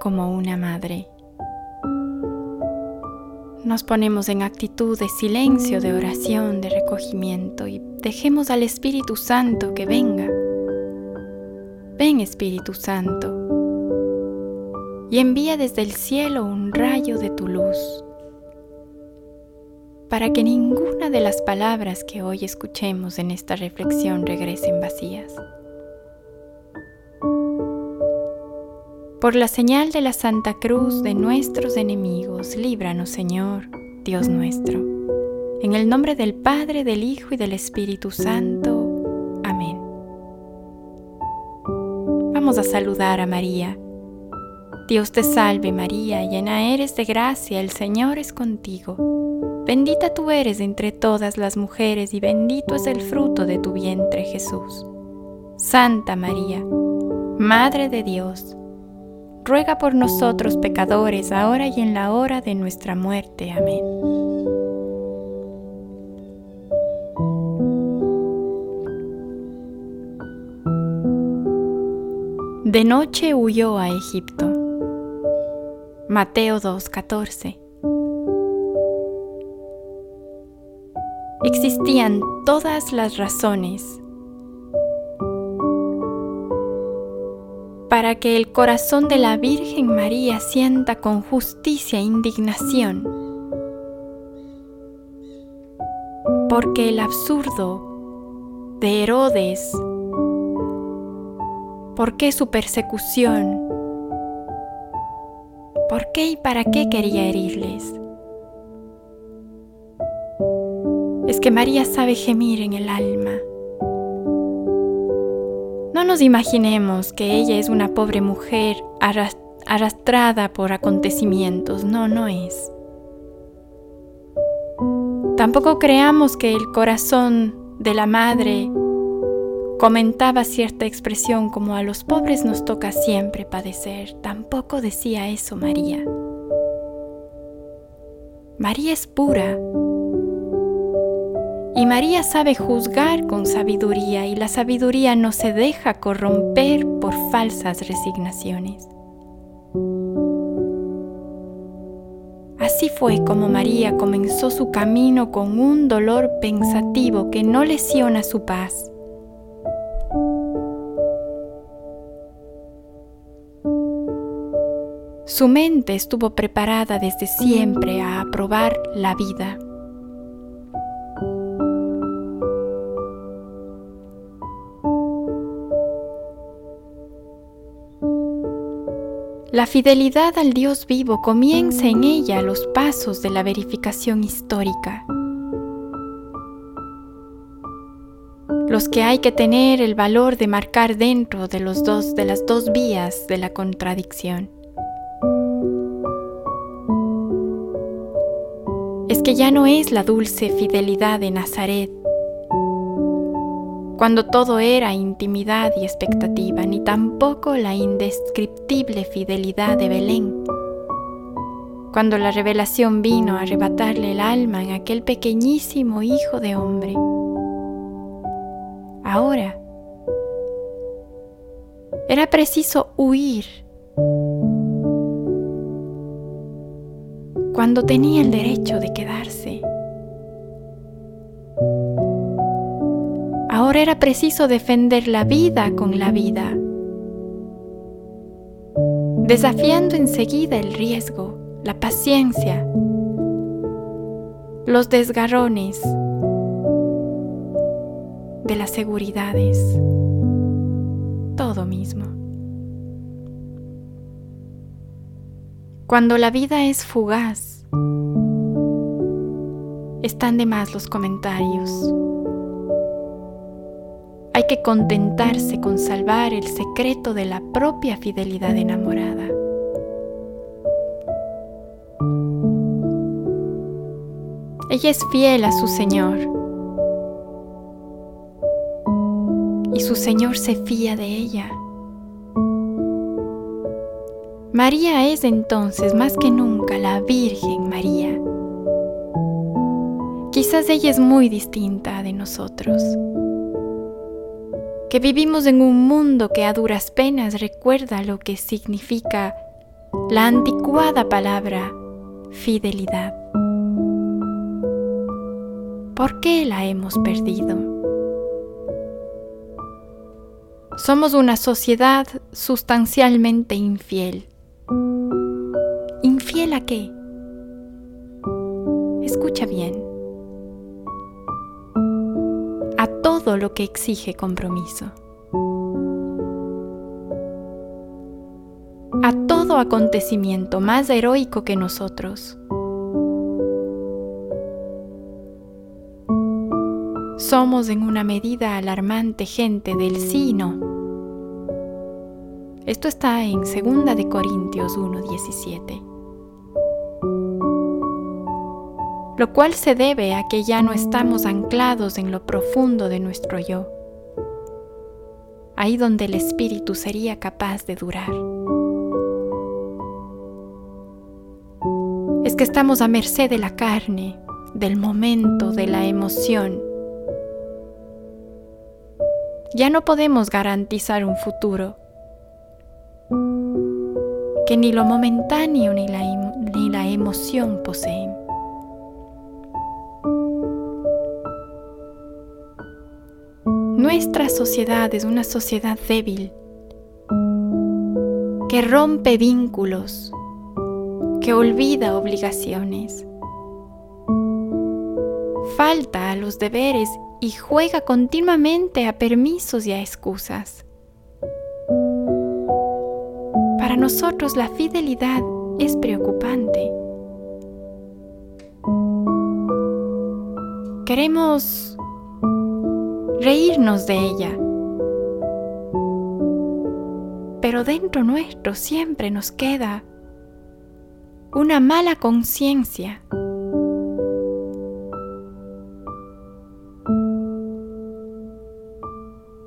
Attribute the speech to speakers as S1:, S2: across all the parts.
S1: como una madre. Nos ponemos en actitud de silencio, de oración, de recogimiento y dejemos al Espíritu Santo que venga. Ven Espíritu Santo y envía desde el cielo un rayo de tu luz para que ninguna de las palabras que hoy escuchemos en esta reflexión regresen vacías. Por la señal de la Santa Cruz de nuestros enemigos, líbranos, Señor, Dios nuestro. En el nombre del Padre, del Hijo y del Espíritu Santo. Amén. Vamos a saludar a María. Dios te salve María, llena eres de gracia, el Señor es contigo. Bendita tú eres entre todas las mujeres y bendito es el fruto de tu vientre Jesús. Santa María, Madre de Dios, ruega por nosotros pecadores, ahora y en la hora de nuestra muerte. Amén. De noche huyó a Egipto. Mateo 2:14 Existían todas las razones para que el corazón de la Virgen María sienta con justicia e indignación, porque el absurdo de Herodes, ¿por qué su persecución? ¿Por qué y para qué quería herirles? Es que María sabe gemir en el alma no nos imaginemos que ella es una pobre mujer arrastrada por acontecimientos, no, no es. Tampoco creamos que el corazón de la madre comentaba cierta expresión como a los pobres nos toca siempre padecer. Tampoco decía eso María. María es pura, y María sabe juzgar con sabiduría y la sabiduría no se deja corromper por falsas resignaciones. Así fue como María comenzó su camino con un dolor pensativo que no lesiona su paz. Su mente estuvo preparada desde siempre a aprobar la vida. La fidelidad al Dios vivo comienza en ella los pasos de la verificación histórica. Los que hay que tener el valor de marcar dentro de, los dos, de las dos vías de la contradicción. Es que ya no es la dulce fidelidad de Nazaret cuando todo era intimidad y expectativa, ni tampoco la indescriptible fidelidad de Belén, cuando la revelación vino a arrebatarle el alma en aquel pequeñísimo hijo de hombre. Ahora, era preciso huir cuando tenía el derecho de quedarse. era preciso defender la vida con la vida, desafiando enseguida el riesgo, la paciencia, los desgarrones de las seguridades, todo mismo. Cuando la vida es fugaz, están de más los comentarios que contentarse con salvar el secreto de la propia fidelidad enamorada. Ella es fiel a su Señor. Y su Señor se fía de ella. María es entonces más que nunca la Virgen María. Quizás ella es muy distinta de nosotros que vivimos en un mundo que a duras penas recuerda lo que significa la anticuada palabra fidelidad. ¿Por qué la hemos perdido? Somos una sociedad sustancialmente infiel. ¿Infiel a qué? Escucha bien. todo lo que exige compromiso. A todo acontecimiento más heroico que nosotros. Somos en una medida alarmante gente del sí y no. Esto está en 2 Corintios 1.17. lo cual se debe a que ya no estamos anclados en lo profundo de nuestro yo, ahí donde el espíritu sería capaz de durar. Es que estamos a merced de la carne, del momento, de la emoción. Ya no podemos garantizar un futuro que ni lo momentáneo ni la, em-, ni la emoción poseen. Nuestra sociedad es una sociedad débil que rompe vínculos, que olvida obligaciones, falta a los deberes y juega continuamente a permisos y a excusas. Para nosotros la fidelidad es preocupante. Queremos reírnos de ella. Pero dentro nuestro siempre nos queda una mala conciencia.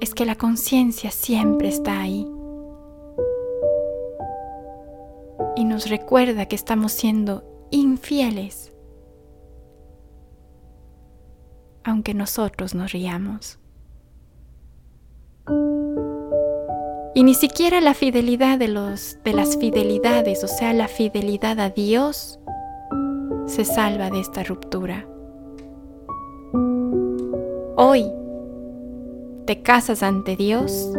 S1: Es que la conciencia siempre está ahí y nos recuerda que estamos siendo infieles, aunque nosotros nos riamos. Y ni siquiera la fidelidad de, los, de las fidelidades, o sea, la fidelidad a Dios, se salva de esta ruptura. Hoy te casas ante Dios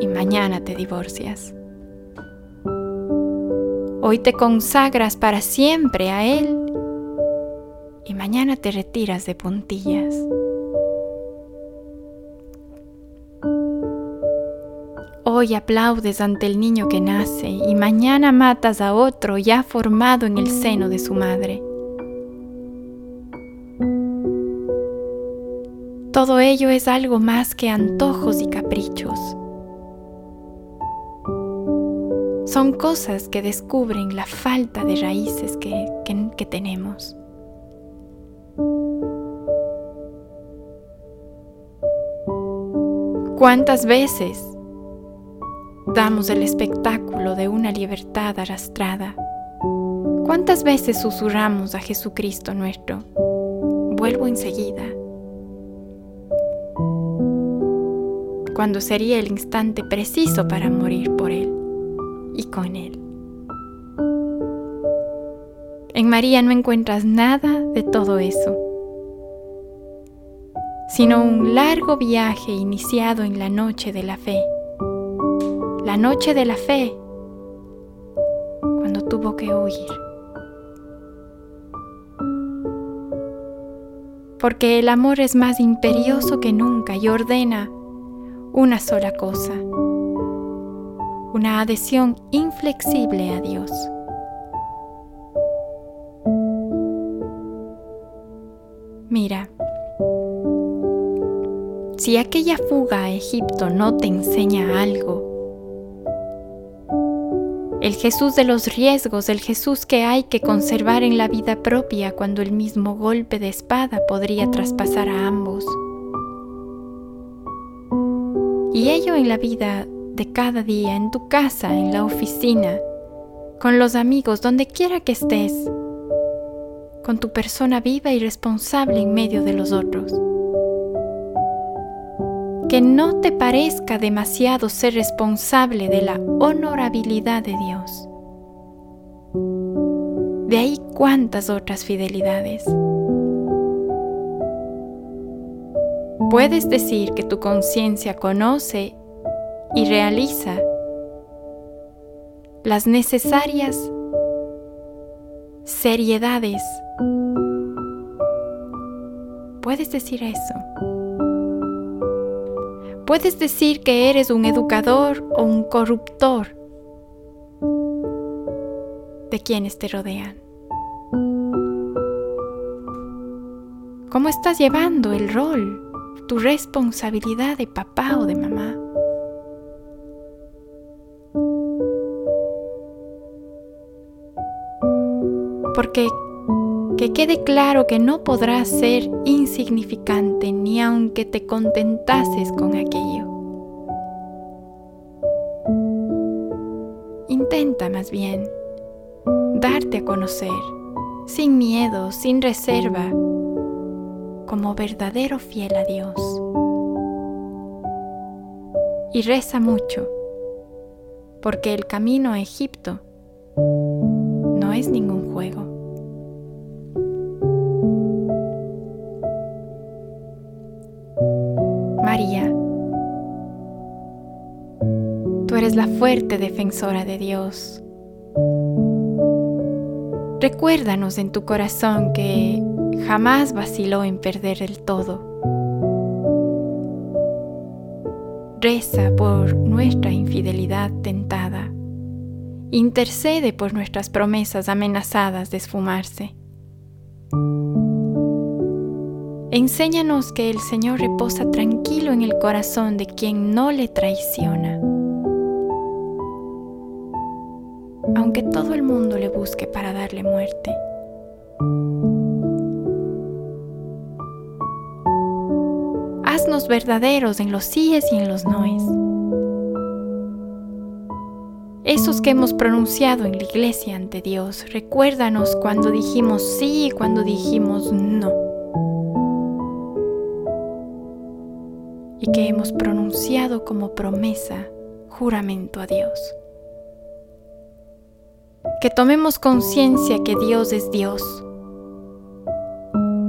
S1: y mañana te divorcias. Hoy te consagras para siempre a Él y mañana te retiras de puntillas. hoy aplaudes ante el niño que nace y mañana matas a otro ya formado en el seno de su madre. Todo ello es algo más que antojos y caprichos. Son cosas que descubren la falta de raíces que, tenemos. ¿Cuántas veces damos el espectáculo de una libertad arrastrada. ¿Cuántas veces susurramos a Jesucristo nuestro? Vuelvo enseguida. Cuando sería el instante preciso para morir por Él y con Él. En María no encuentras nada de todo eso, sino un largo viaje iniciado en la noche de la fe la noche de la fe, cuando tuvo que huir. Porque el amor es más imperioso que nunca y ordena una sola cosa, una adhesión inflexible a Dios. Mira, si aquella fuga a Egipto no te enseña algo, el Jesús de los riesgos, el Jesús que hay que conservar en la vida propia cuando el mismo golpe de espada podría traspasar a ambos. Y ello en la vida de cada día, en tu casa, en la oficina, con los amigos, donde quiera que estés, con tu persona viva y responsable en medio de los otros que no te parezca demasiado ser responsable de la honorabilidad de Dios. De ahí cuántas otras fidelidades. Puedes decir que tu conciencia conoce y realiza las necesarias seriedades. Puedes decir eso. Puedes decir que eres un educador o un corruptor de quienes te rodean. ¿Cómo estás llevando el rol, tu responsabilidad de papá o de mamá? que quede claro que no podrás ser insignificante ni aunque te contentases con aquello. Intenta más bien darte a conocer, sin miedo, sin reserva, como verdadero fiel a Dios. Y reza mucho, porque el camino a Egipto no es ningún juego. la fuerte defensora de Dios. Recuérdanos en tu corazón que jamás vaciló en perder el todo. Reza por nuestra infidelidad tentada. Intercede por nuestras promesas amenazadas de esfumarse. Enséñanos que el Señor reposa tranquilo en el corazón de quien no le traiciona. aunque todo el mundo le busque para darle muerte. Haznos verdaderos en los síes y en los noes. Esos que hemos pronunciado en la iglesia ante Dios, recuérdanos cuando dijimos sí y cuando dijimos no. Y que hemos pronunciado como promesa, juramento a Dios que tomemos conciencia que Dios es Dios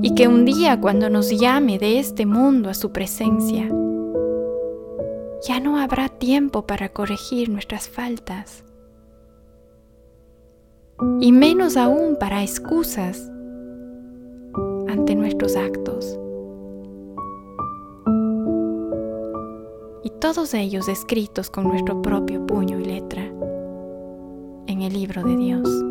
S1: y que un día cuando nos llame de este mundo a su presencia, ya no habrá tiempo para corregir nuestras faltas y menos aún para excusas ante nuestros actos. Y todos ellos escritos con nuestro propio puño y letra en el libro de Dios.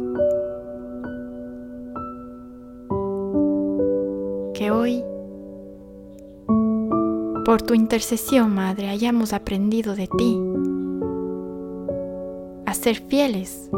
S1: Que hoy, por tu intercesión, Madre, hayamos aprendido de ti a ser fieles